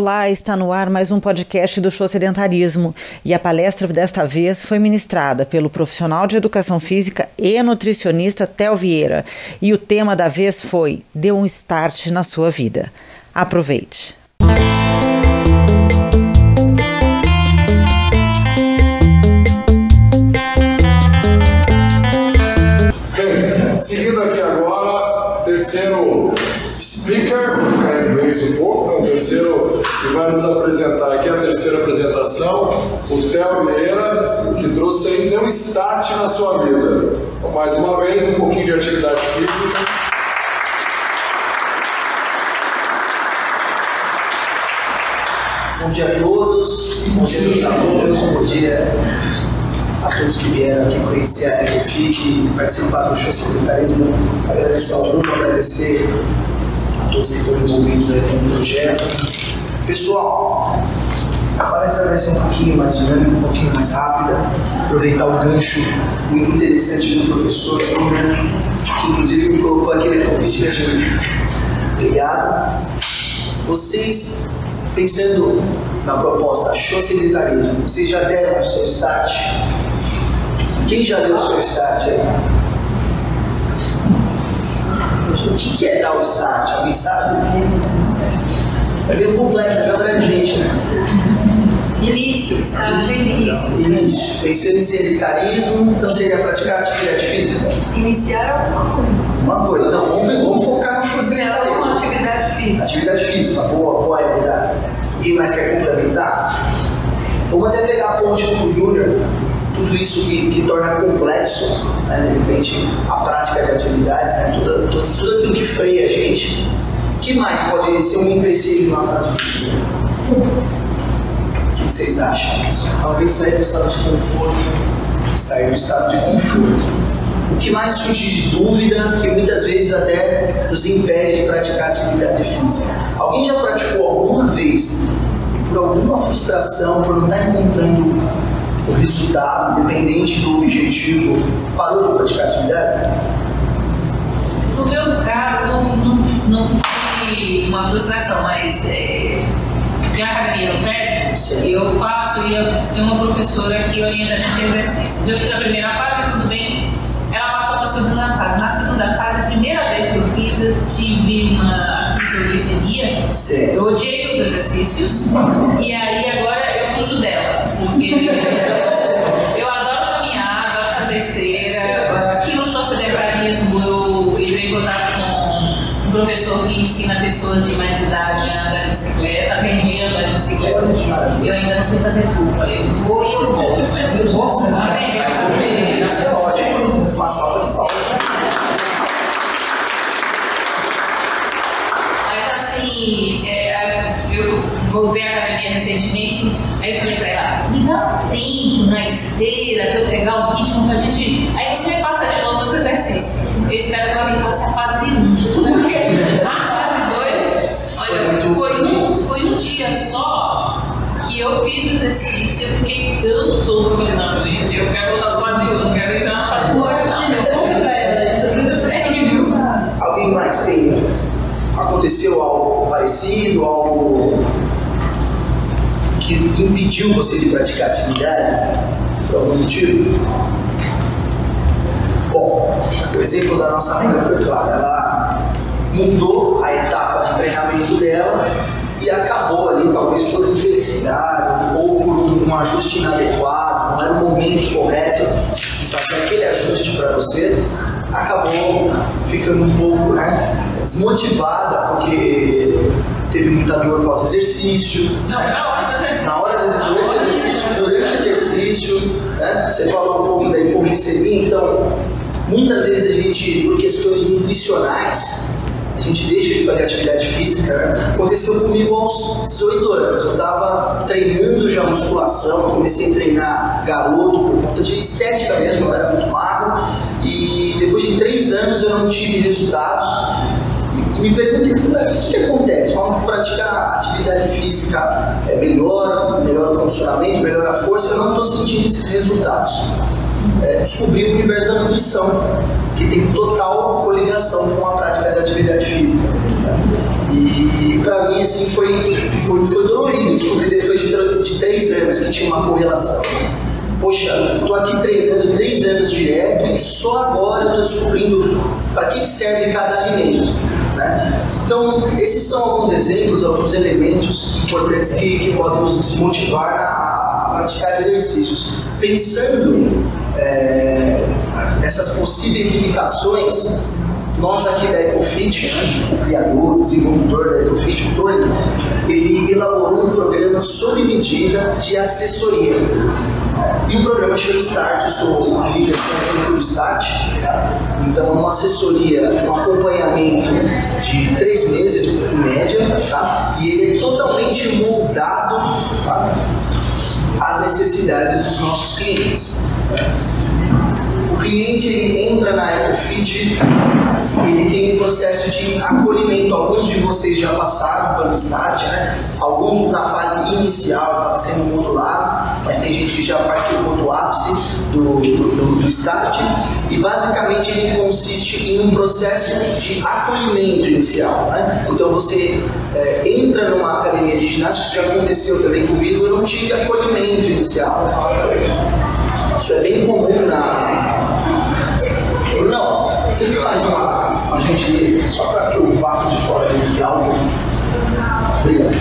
Olá, está no ar mais um podcast do Show Sedentarismo e a palestra desta vez foi ministrada pelo profissional de educação física e nutricionista Tel Vieira e o tema da vez foi Deu um start na sua vida. Aproveite! Bem, seguindo aqui agora, terceiro speaker, vou ficar em inglês um pouco, né? terceiro que vai nos apresentar aqui, a terceira apresentação, o Theo Vieira, que trouxe ainda um start na sua vida. Mais uma vez, um pouquinho de atividade física. Bom dia a todos, bom dia aos alunos, bom dia a todos que vieram aqui conhecer a RFIT e participar do show secretarismo. Agradecer ao grupo, agradecer a todos que estão envolvidos aí no projeto. Pessoal, a palestra vai ser um pouquinho mais dinâmica, um pouquinho mais rápida, aproveitar o gancho muito interessante do professor Júnior, que inclusive me colocou aqui na convite gratuito. Obrigado. Vocês, pensando na proposta socialitarismo, vocês já deram o seu start? Quem já deu o seu start aí? O que é dar o start? Alguém sabe? É meio complexo, é abrangente, né? Início, estado de início. Início. Pensando em sedentarismo, então seria praticar atividade física? Iniciar alguma coisa. Uma coisa, não, vamos, vamos focar no sedentarismo. atividade física. Atividade física, boa, boa ideia. Alguém mais quer complementar? Vamos até pegar a ponte com o Júnior, tudo isso que, que torna complexo, né, de repente, a prática de atividades, né, tudo, tudo, tudo aquilo que freia a gente. O que mais pode ser um empecilho nas nossas vidas? O que vocês acham? Talvez sair do estado de conforto, sair do estado de conforto. O que mais surge de dúvida, que muitas vezes até nos impede de praticar atividade física. Alguém já praticou alguma vez por alguma frustração, por não estar encontrando o resultado, independente do objetivo, parou de praticar atividade? No meu caso, não, não, não foi uma frustração, mas é, tem academia no prédio, eu faço e eu tenho uma professora que orienta a gente exercícios. Eu fiz a primeira fase, tudo bem. Ela passou para a segunda fase. Na segunda fase, a primeira vez que eu fiz, eu tive uma. Sim. Eu odiei os exercícios e aí agora eu fujo dela, porque professor que ensina pessoas de mais idade a andar de bicicleta, aprendi a andar de bicicleta. Eu ainda não sei fazer curva, eu vou e eu volto, mas eu aprender a fazer. Isso é ótimo. Uma salva de palmas. Mas assim, é, eu voltei à academia recentemente, aí eu falei pra ela, me dá um tempo na esteira pra eu pegar o ritmo pra gente. Aí você me passa de novo os exercícios. Eu espero Aconteceu algo parecido, algo que impediu você de praticar atividade? Por algum motivo? Bom, o exemplo da nossa amiga foi claro. Ela mudou a etapa de treinamento dela e acabou ali, talvez por infelicidade ou por um, ajuste inadequado, não era o momento correto de fazer aquele ajuste para você, acabou ficando um pouco né, desmotivada porque teve muita dor pós-exercício. Não, né? na hora do exercício. Na hora do durante o exercício, durante o exercício, né? Você falou um pouco da hipoglicemia, então muitas vezes a gente, por questões nutricionais, a gente deixa de fazer atividade física. Né? Aconteceu comigo aos 18 anos. Eu estava treinando já musculação, comecei a treinar garoto por conta de estética mesmo, eu era muito magro. E depois de três anos eu não tive resultados. Me perguntei, o que, que acontece? Vamos praticar atividade física é melhor, melhor o condicionamento, melhor a força, eu não estou sentindo esses resultados. é, descobrir o universo da nutrição, que tem total coligação com a prática de atividade física. E para mim, assim, foi, foi, foi dolorido descobrir depois de, de três anos que tinha uma correlação. Poxa, estou aqui treinando três anos direto e só agora estou descobrindo para que serve cada alimento. Então, esses são alguns exemplos, alguns elementos importantes que, que podem nos motivar a, a praticar exercícios. Pensando é, nessas possíveis limitações, nós aqui da EcoFit, né, o criador, o desenvolvedor da EcoFit, o Tony, ele elaborou um programa sob medida de assessoria. E o programa chama Start, eu sou líder técnico do Start. Então, é uma assessoria, um acompanhamento de três meses, em média, tá? e ele é totalmente moldado tá? às necessidades dos nossos clientes cliente ele entra na EcoFit, ele tem um processo de acolhimento. Alguns de vocês já passaram pelo start, né? Alguns na fase inicial, estava sendo modulado, mas tem gente que já participou do ápice do, do, do start. E basicamente ele consiste em um processo de acolhimento inicial. Né? Então você é, entra numa academia de ginástica, isso já aconteceu também comigo, eu não tive acolhimento inicial. Isso é bem comum na, não, você faz uma gentileza só para que eu vá de fora de algo. Obrigado.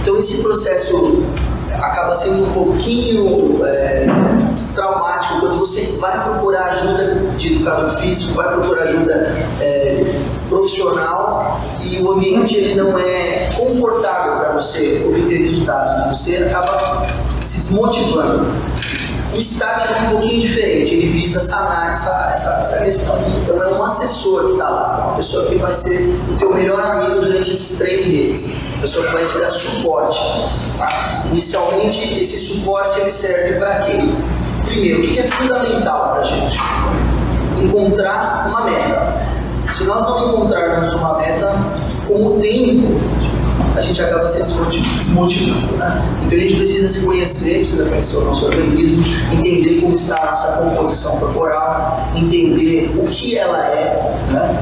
Então esse processo acaba sendo um pouquinho é, traumático quando você vai procurar ajuda de educador físico, vai procurar ajuda é, profissional e o ambiente ele não é confortável para você obter resultados. Você acaba se desmotivando. O start é um pouquinho diferente, ele visa sanar essa, essa, essa questão. Então é um assessor que está lá, uma pessoa que vai ser o teu melhor amigo durante esses três meses, uma pessoa que vai te dar suporte. Tá? Inicialmente, esse suporte ele serve para quê? Primeiro, o que é fundamental para a gente? Encontrar uma meta. Se nós não encontrarmos uma meta, com o tempo, a gente acaba se desmotivando. Né? Então a gente precisa se conhecer, precisa conhecer o nosso organismo, entender como está a nossa composição corporal, entender o que ela é, né?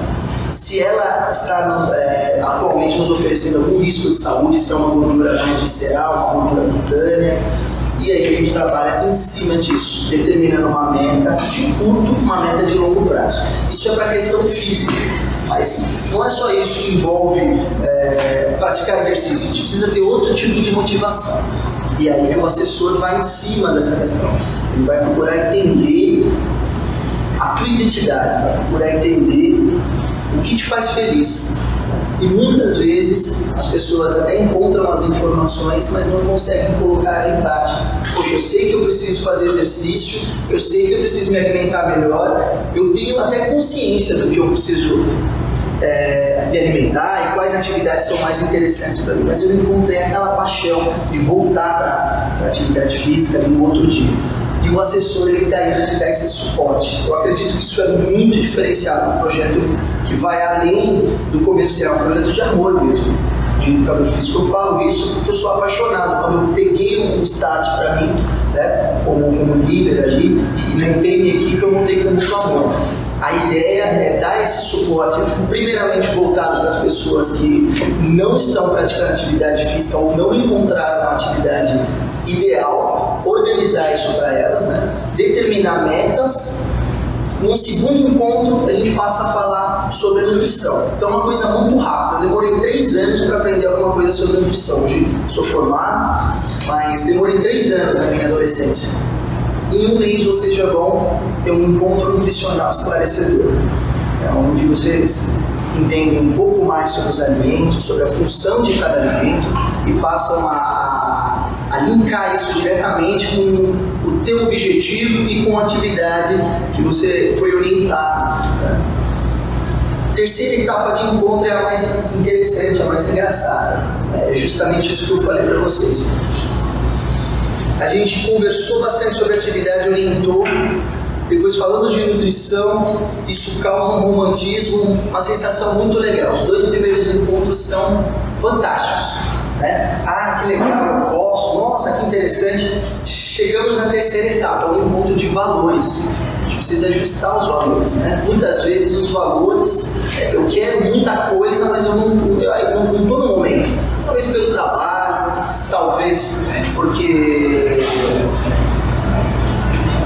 se ela está é, atualmente nos oferecendo algum risco de saúde, se é uma gordura mais visceral, uma gordura cutânea. E aí a gente trabalha em cima disso, determinando uma meta de curto, uma meta de longo prazo. Isso é para a questão física. Mas não é só isso que envolve é, praticar exercício, a gente precisa ter outro tipo de motivação. E aí o assessor vai em cima dessa questão. Ele vai procurar entender a tua identidade, vai procurar entender o que te faz feliz. E muitas vezes as pessoas até encontram as informações, mas não conseguem colocar em prática. Poxa, eu sei que eu preciso fazer exercício, eu sei que eu preciso me alimentar melhor, eu tenho até consciência do que eu preciso é, me alimentar e quais atividades são mais interessantes para mim, mas eu encontrei aquela paixão de voltar para a atividade física no outro dia. E o assessor ele está aí te esse suporte. Eu acredito que isso é muito diferenciado, um projeto que vai além do comercial, um projeto de amor mesmo de educador físico. Eu falo isso porque eu sou apaixonado. Quando eu peguei um start para mim, né, como, como líder ali, e montei minha equipe, eu montei com muito amor. A ideia é dar esse suporte, primeiramente voltado para as pessoas que não estão praticando atividade física ou não encontraram uma atividade ideal, organizar isso para elas, né? determinar metas. Num segundo encontro, a gente passa a falar sobre nutrição. Então, é uma coisa muito rápida. Eu demorei três anos para aprender alguma coisa sobre nutrição. Hoje sou formado, mas demorei três anos na minha adolescência em um mês vocês já vão ter um encontro nutricional esclarecedor, é onde vocês entendem um pouco mais sobre os alimentos, sobre a função de cada alimento e passam a, a linkar isso diretamente com o teu objetivo e com a atividade que você foi orientado. Terceira etapa de encontro é a mais interessante, a mais engraçada. É justamente isso que eu falei para vocês. A gente conversou bastante sobre atividade, orientou. Depois falamos de nutrição, isso causa um romantismo, uma sensação muito legal. Os dois primeiros encontros são fantásticos. Né? Ah, que legal, eu posso, nossa, que interessante. Chegamos na terceira etapa, o encontro de valores. A gente precisa ajustar os valores, né? Muitas vezes os valores, é, eu quero muita coisa, mas eu não estou no momento. Talvez pelo trabalho, talvez porque.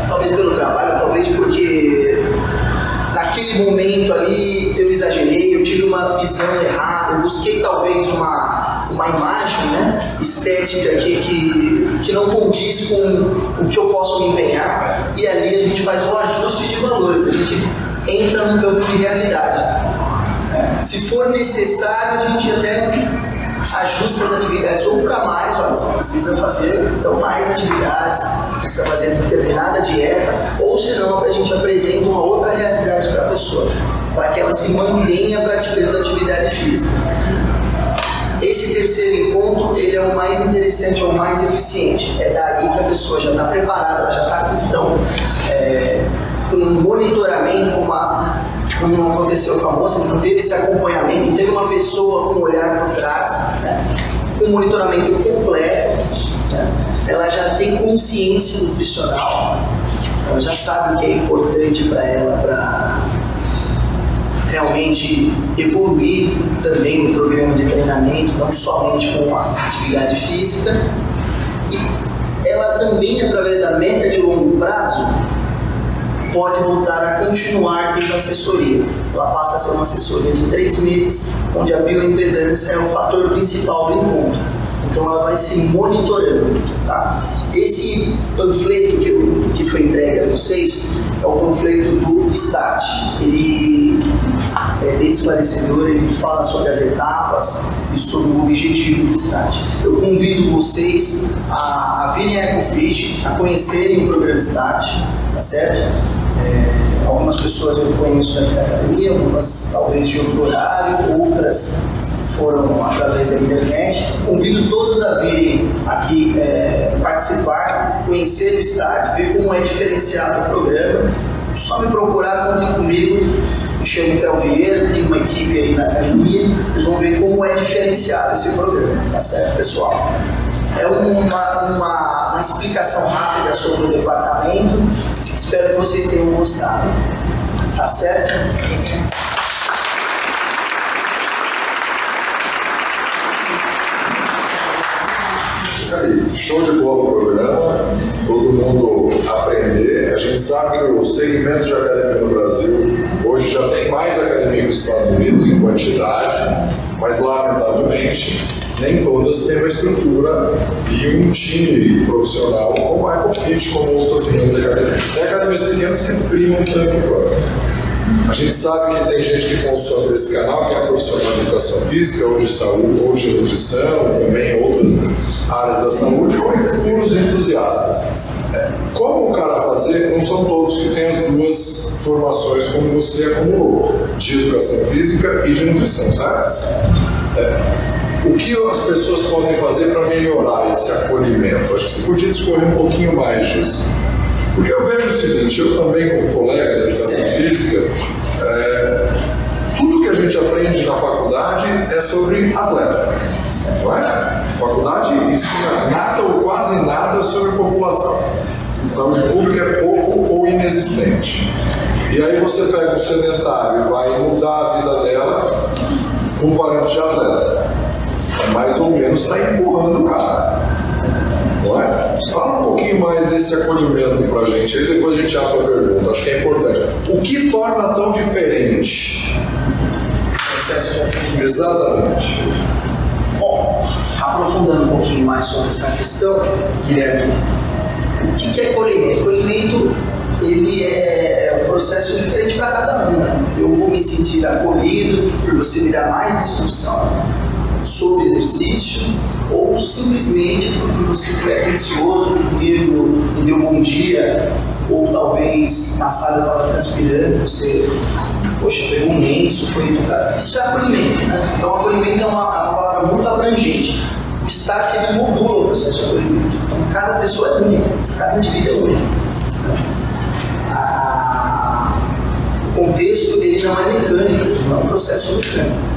Talvez pelo trabalho, talvez porque naquele momento ali eu exagerei, eu tive uma visão errada, eu busquei talvez uma, uma imagem né, estética que, que, que não condiz com o que eu posso me empenhar, e ali a gente faz um ajuste de valores, a gente entra no campo de realidade. Se for necessário, a gente até ajusta as atividades ou para mais, olha, você precisa fazer então mais atividades, precisa fazer determinada dieta, ou senão a gente apresenta uma outra realidade para a pessoa, para que ela se mantenha praticando atividade física. Esse terceiro encontro, ele é o mais interessante, é o mais eficiente. É daí que a pessoa já está preparada, ela já está com, então, é, um monitoramento, uma como não aconteceu com a moça, não teve esse acompanhamento, não teve uma pessoa com um olhar por trás, né? um monitoramento completo, né? ela já tem consciência nutricional, ela já sabe o que é importante para ela, para realmente evoluir também no programa de treinamento, não somente com a atividade física. E ela também, através da meta de longo prazo, pode voltar a continuar tendo assessoria. Ela passa a ser uma assessoria de três meses, onde a bioimpedância é o fator principal do encontro. Então ela vai se monitorando. Tá? Esse panfleto que, eu, que foi entregue a vocês é o panfleto do START. Ele é bem esclarecedor, ele fala sobre as etapas e sobre o objetivo do START. Eu convido vocês a, a virem a EcoFit, a conhecerem o programa START, tá certo? É, algumas pessoas eu conheço aqui da academia, algumas talvez de outro horário, outras foram através da internet. Convido todos a virem aqui é, participar, conhecer o estádio, ver como é diferenciado o programa. Só me procurar, contem comigo. Chamo Théo Vieira, tenho uma equipe aí na academia. Vocês vão ver como é diferenciado esse programa, tá certo, pessoal? É uma, uma, uma explicação rápida sobre o departamento Espero que vocês tenham gostado. Tá certo? Show de bola o programa, todo mundo aprender. A gente sabe que o segmento de academia no Brasil hoje já tem mais academia que os Estados Unidos em quantidade, mas lamentavelmente nem todas têm uma estrutura e um time profissional como a EcoFit, como outras grandes academias. Tem academias pequenas que primam tanto quanto. A gente sabe que tem gente que consome esse canal, que é profissional de educação física, ou de saúde, ou de nutrição, também outras áreas da saúde, ou puros entusiastas. Como o cara fazer, não são todos que têm as duas formações como você acumulou, de educação física e de nutrição, certo? É. O que as pessoas podem fazer para melhorar esse acolhimento? Acho que você podia discorrer um pouquinho mais disso. Porque eu vejo o seguinte, eu também como colega da educação física, é, tudo que a gente aprende na faculdade é sobre atleta. Não é? A faculdade ensina nada ou quase nada sobre população. Saúde pública é pouco ou inexistente. E aí você pega um sedentário e vai mudar a vida dela com parente de atleta mais ou menos está empurrando o cara. Não é? Fala um pouquinho mais desse acolhimento para a gente, aí depois a gente abre a pergunta, acho que é importante. O que torna tão diferente? Exatamente. Bom, aprofundando um pouquinho mais sobre essa questão, Guilherme, o que é acolhimento? Acolhimento ele é, é um processo diferente para cada um. Né? Eu vou me sentir acolhido por você me dar mais instrução sobre exercício ou simplesmente porque você foi atencioso comigo, me deu bom dia, ou talvez na sala estava transpirando, você, poxa, pegou um lenço, foi educado. Isso é acolhimento, né? Então, acolhimento é uma, é uma palavra muito abrangente. O START ele modula o processo de acolhimento. Então, cada pessoa é única, cada indivíduo é único. o contexto ele não é mecânico, não é um processo mecânico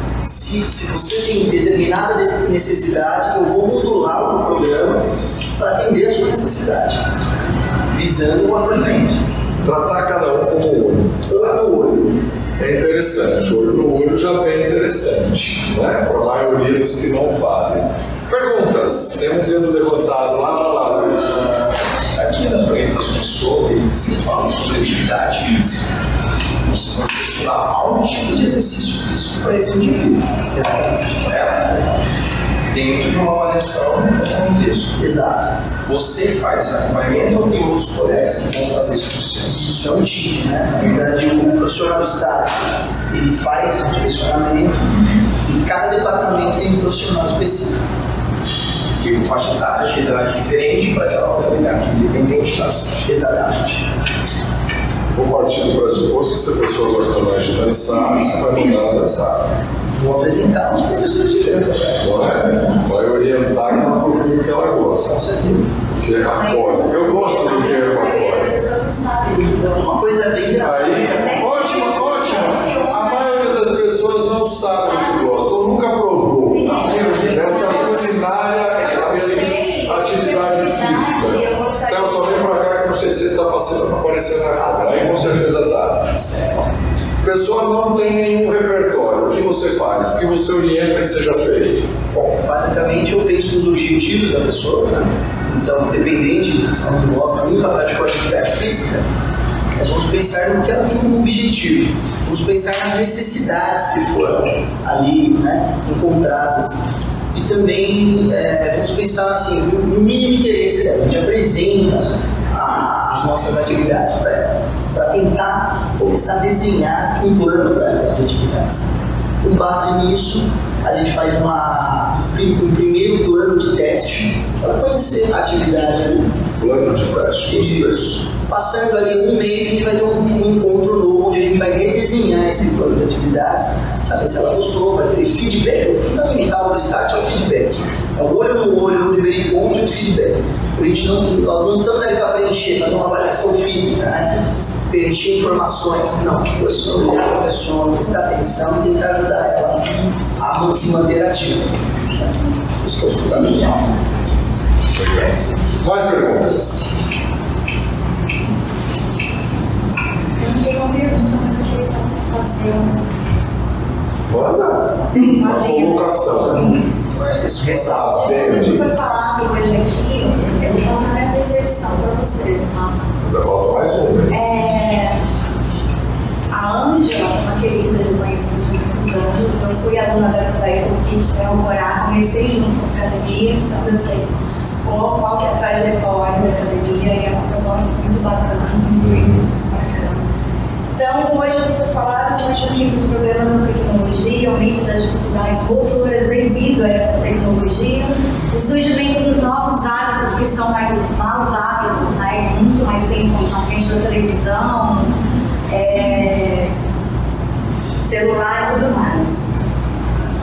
se se, você tem determinada necessidade, eu vou modular o programa para atender a sua necessidade, visando o acolhimento. Tratar cada um como olho. Olho no olho. É interessante, olho no olho já é interessante, né? para a maioria dos que não fazem. Perguntas? Tem um dedo levantado lá, lá, lá. Aqui nas orientações sobre, se fala sobre atividade física. Vocês vão questionar algum tipo de exercício físico para esse indivíduo. Exatamente. Correto? Dentro de uma avaliação no contexto. Exato. Você faz esse acompanhamento ou tem outros colegas que vão fazer isso com vocês? Isso é um time, né? Na verdade, o profissional do estágio, ele faz o direcionamento e cada departamento tem um profissional específico. E com faixa etária de idade diferente para aquela modalidade, independente das. Exatamente. Vou partir do pressuposto que se a pessoa gosta mais de dançar, você vai mandar ela dançar. Vou apresentar os professores de dança para. Não é? Vai orientar aquela cultura que ela Com gosta. certeza. Que é acorde. Eu gosto do termo acorde. Uma coisa bem engraçada. Aí, ótimo, ótimo. A maioria das pessoas não sabe você está aparecer na câmera. Aí com certeza tá. A pessoa não tem nenhum repertório. O que você faz? O que você orienta que seja feito? Bom, basicamente eu penso nos objetivos da pessoa, né? Então, independente se ela não gosta, nunca praticou atividade física, nós vamos pensar no que ela tem como objetivo. Vamos pensar nas necessidades que foram ali né, encontradas. E também é, vamos pensar assim, no mínimo interesse dela. A gente apresenta as nossas atividades para ela, para tentar começar a desenhar um plano para ela de atividades. Com base nisso, a gente faz uma, um primeiro plano de teste para conhecer a atividade ali. Plano de teste. Gostei. Isso. Passando ali um mês, a gente vai ter um, um encontro novo, onde a gente vai redesenhar esse plano de atividades, saber se ela gostou, vai ter feedback. O fundamental do start é o feedback. É o olho no olho, no primeiro encontro e o feedback. A gente não, nós não estamos ali para preencher, fazer uma avaliação física, né? preencher informações. Não, eu sou olhar para a pessoa, prestar atenção e tentar ajudar ela a se manter ativa. Isso que é fundamental. Mais perguntas? Eu tenho uma pergunta, mas eu queria fazer Manda. Uma colocação. Ressalva. O que foi falado hoje aqui, eu vou passar minha percepção para vocês, tá? Ainda falta mais um, né? É, a Ângela, uma querida que eu conheço de muitos anos, eu fui aluna da, da Ecofit, né, eu morar, comecei junto com a academia, então eu sei qual, qual que é a trajetória da academia e é uma proposta muito bacana, um espírito bacana. Então, hoje vocês falaram hoje aqui dos problemas da tecnologia, o mito das dificuldades motoras devido a essa tecnologia, o surgimento dos novos hábitos que são mais maus hábitos, né? Muito mais tempo na frente da televisão, é, celular e tudo mais.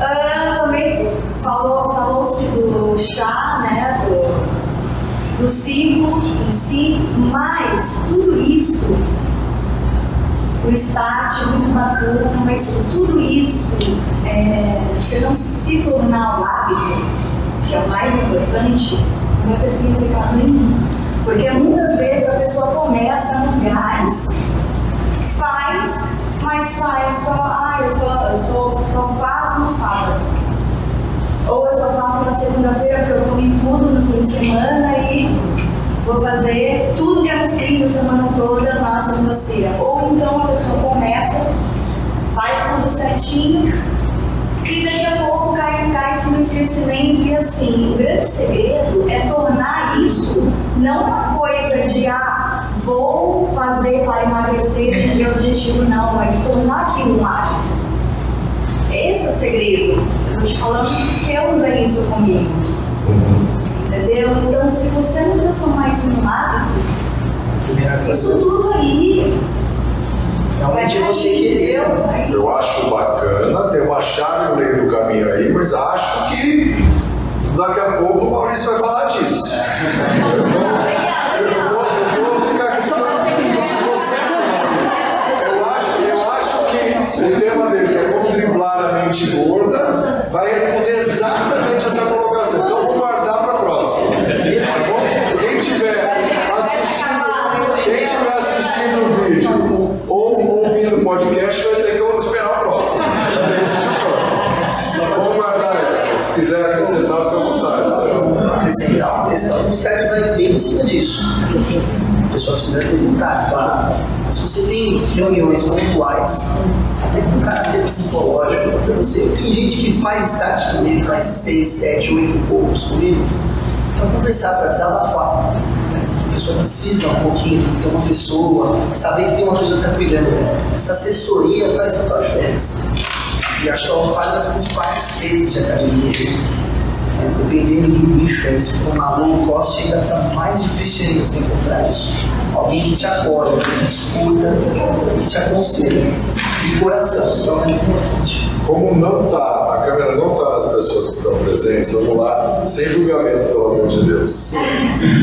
Ah, também falou, falou-se do chá, né? Do, do ciclo em si, mas tudo isso o start muito bacana, mas tudo isso, é, se não se tornar um hábito, que é o mais importante, não ter significado nenhum. Porque muitas vezes a pessoa começa no gás, faz, mas faz só, ah, eu só, eu só, só faço no sábado. Ou eu só faço na segunda-feira porque eu comi tudo no fim de semana e vou fazer tudo que eu fiz a semana toda Ou então a pessoa começa, faz tudo certinho e daqui a pouco cai, cai-se no esquecimento. E assim, o grande segredo é tornar isso não uma coisa de ah, vou fazer para emagrecer de objetivo, não, mas tornar aquilo um hábito. Esse é o segredo. Eu estou te falando porque eu usei isso comigo. Entendeu? Então, se você não transformar isso num hábito, isso tudo aí Realmente é você querer. Eu acho bacana, tem uma chave no meio do caminho aí, mas acho que daqui a pouco o Maurício vai falar disso. Eu vou, eu vou, eu vou ficar aqui é. Eu acho, eu acho que o tema dele é como driblar a extremamente gorda vai responder exatamente questão, o STEP vai bem em cima disso. A pessoa precisa ter vontade, claro. Mas se você tem reuniões pontuais, até com caráter psicológico, para você. Tem gente que faz start comigo, faz 6, 7, 8 poucos comigo, para conversar, para desabafar. A pessoa precisa um pouquinho ter uma pessoa, saber que tem uma pessoa que está cuidando dela. Essa assessoria faz total diferença. E acho que é uma das principais vezes de academia. É, dependendo do nicho, aí, se for uma low cost, ainda fica mais difícil ainda você encontrar isso. Alguém que te acorda, que te escuta, que te aconselha. De coração, isso é muito importante. Como não tá, a câmera não tá nas pessoas que estão presentes, vamos lá, sem julgamento, pelo amor de Deus.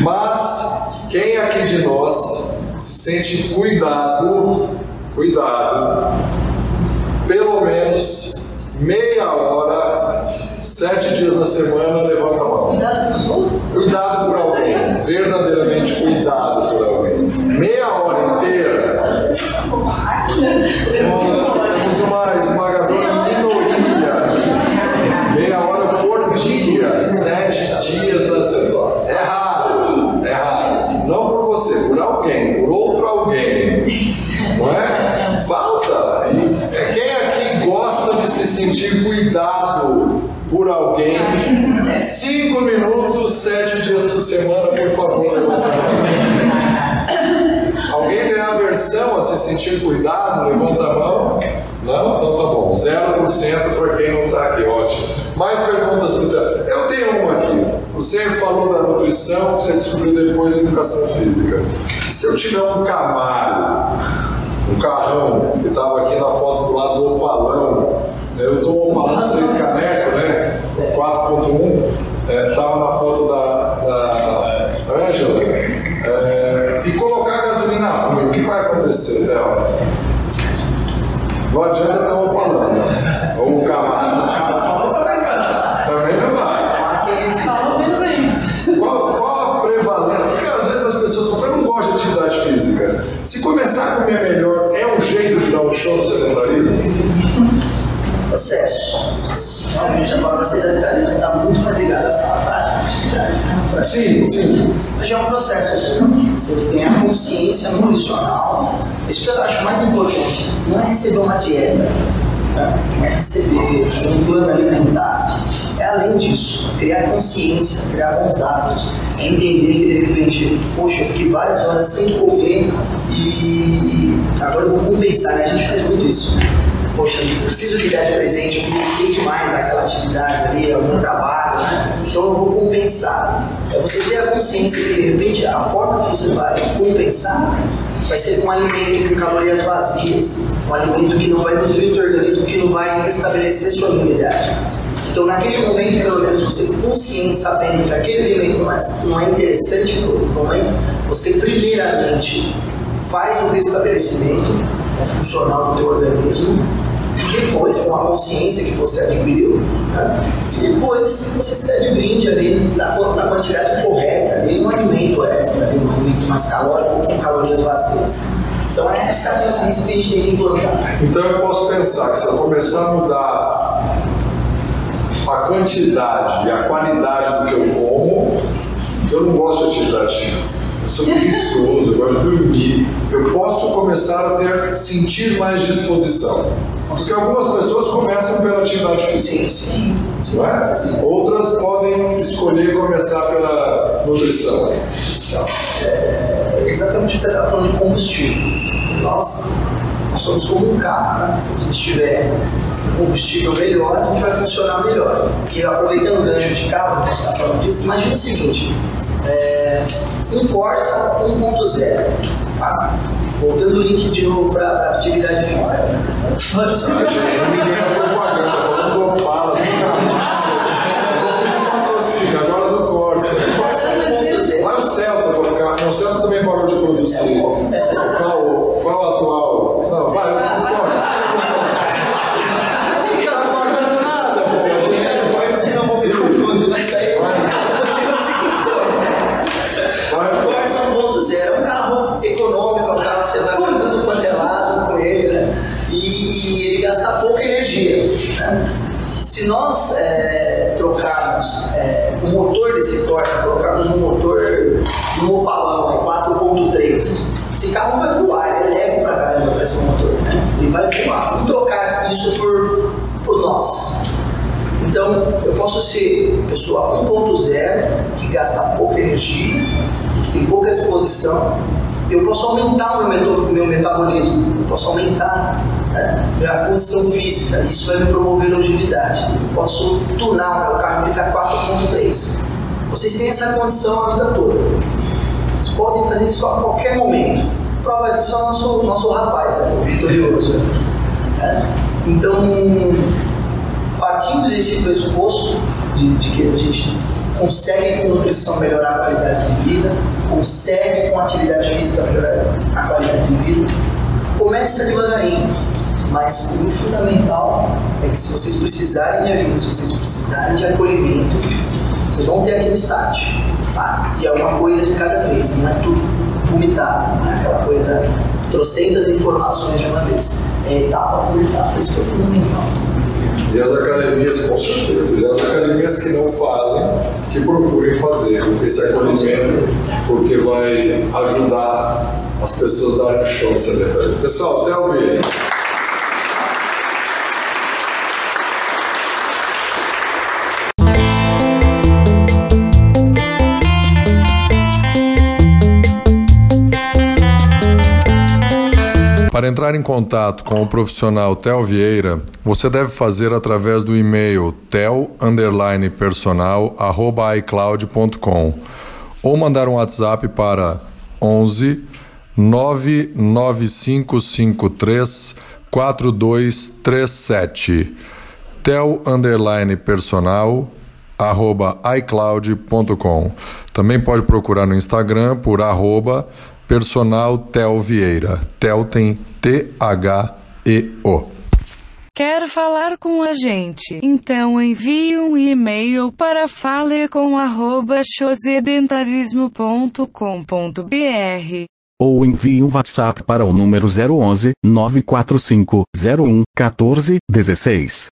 Mas quem aqui de nós se sente cuidado, cuidado, pelo menos meia hora, sete dias na semana, levanta a mão. Cuidado por alguém, verdadeiramente cuidado por alguém. Meia hora inteira. Temos uma esmagadora minoria. Meia hora por dia, sete dias na semana. É raro, é raro. Não por você, por alguém, por outro alguém. Não é? Falta. É quem aqui gosta de se sentir cuidado por alguém? Cinco minutos, sete dias por semana, por favor. Alguém tem aversão a se sentir cuidado? Levanta a mão. Não? Então tá bom. 0% para quem não está aqui, ótimo. Mais perguntas para Eu tenho uma aqui. Você falou da nutrição, você descobriu depois a educação física. Se eu tiver um Camaro, um carrão que estava aqui na foto do lado do opalão, eu estou um opalão 6 caneco, né? 4.1, estava na foto da, da Ângela, é, e colocar gasolina ruim, o que vai acontecer dela? Não adianta ter um opalão, ou um Camaro. Também não vai. Qual, qual a prevalência? Porque às vezes as pessoas falam, eu não gosto de atividade física. Se começar a comer melhor, é um jeito de dar um show no sedentarismo? Processo. Realmente agora o sedentarismo está muito mais ligado à prática da atividade. né? Sim, sim. Mas já é um processo assim. Você tem a consciência nutricional. Isso que eu acho mais importante. Não é receber uma dieta. né? Não é receber um plano alimentar. É além disso. Criar consciência, criar bons hábitos. É entender que de repente, poxa, eu fiquei várias horas sem comer e agora eu vou compensar. Né? A gente faz muito isso. Poxa, eu preciso de dar de presente, eu me dediquei demais àquela atividade ali, ao meu trabalho, né? então eu vou compensar. É você ter a consciência que de repente a forma que você vai compensar vai ser com um alimento com calorias vazias, um alimento que não vai nutrir o teu organismo, que não vai restabelecer sua imunidade. Então, naquele momento, pelo menos, você consciente, sabendo que aquele alimento não é, é interessante para o momento, você primeiramente faz o restabelecimento né, funcional do teu organismo e depois, com a consciência que você adquiriu, né, depois você se dá de brinde ali na, na quantidade correta, ali, um alimento extra, ali, um alimento mais calórico com calorias vazias. Então, essa é a consciência que a gente tem que implantar. Então eu posso pensar que se eu começar a mudar a quantidade e a qualidade do que eu como, eu não gosto de atividade física. Eu sou preguiçoso, eu gosto de dormir. Eu posso começar a ter, sentir mais disposição. Porque algumas pessoas começam pela atividade física. Sim, sim. Não é? Outras podem escolher começar pela nutrição. Então, é exatamente o que você estava falando de combustível. Nós, nós somos como um carro, né? Se a gente tiver um combustível melhor, a gente vai funcionar melhor. E aproveitando o gancho de carro, a gente está falando disso, imagina o seguinte: é, um Corsa 1.0, tá? Voltando o link de novo para a atividade física. Achei que ninguém era propaganda, falando do Opala, do Camaro. De patrocínio, agora do Corsa. Corsa 1.0. Lá o Celta pra ficar. O Celta também parou de produzir. Qual, qual o atual? Não, vai, o Corsa. Fica na porta Se nós é, trocarmos é, o motor desse Corsa, colocarmos um motor no opalão, é 4.3, esse carro vai voar, ele é leve pra caramba para esse motor, né? Ele vai voar. Vamos trocar isso por, por nós. Então, eu posso ser pessoa 1.0, que gasta pouca energia, que tem pouca disposição, eu posso aumentar o meu, meu metabolismo, eu posso aumentar né, a condição física, isso vai me promover longevidade. Eu posso tunar o meu carro e ficar 4.3. Vocês têm essa condição a vida toda. Vocês podem fazer isso a qualquer momento. Prova disso é o nosso, nosso rapaz, é, o vitorioso. Né? Então, partindo desse pressuposto de, de que a gente consegue com nutrição melhorar a qualidade de vida, consegue com atividade física melhorar a qualidade de vida, começa devagarinho. Mas o fundamental é que se vocês precisarem de ajuda, se vocês precisarem de acolhimento, vocês vão ter aqui no start. Tá? E é uma coisa de cada vez, não é tudo vomitado, não é aquela coisa, trocentas informações de uma vez. É etapa por etapa, isso que é fundamental. E as academias, com certeza. E as academias que não fazem, que procurem fazer esse acolhimento, porque vai ajudar as pessoas a darem show sedentários. Pessoal, até ouvir. Para entrar em contato com o profissional Tel Vieira, você deve fazer através do e-mail tel_personal@icloud.com ou mandar um WhatsApp para 11 99553 4237 tel personal icloud.com. Também pode procurar no Instagram por arroba Personal Tel Vieira. Tel tem T-H-E-O. Quer falar com a gente? Então envie um e-mail para falecom@chosedentarismo.com.br ou envie um WhatsApp para o número 011 945 01 14 16.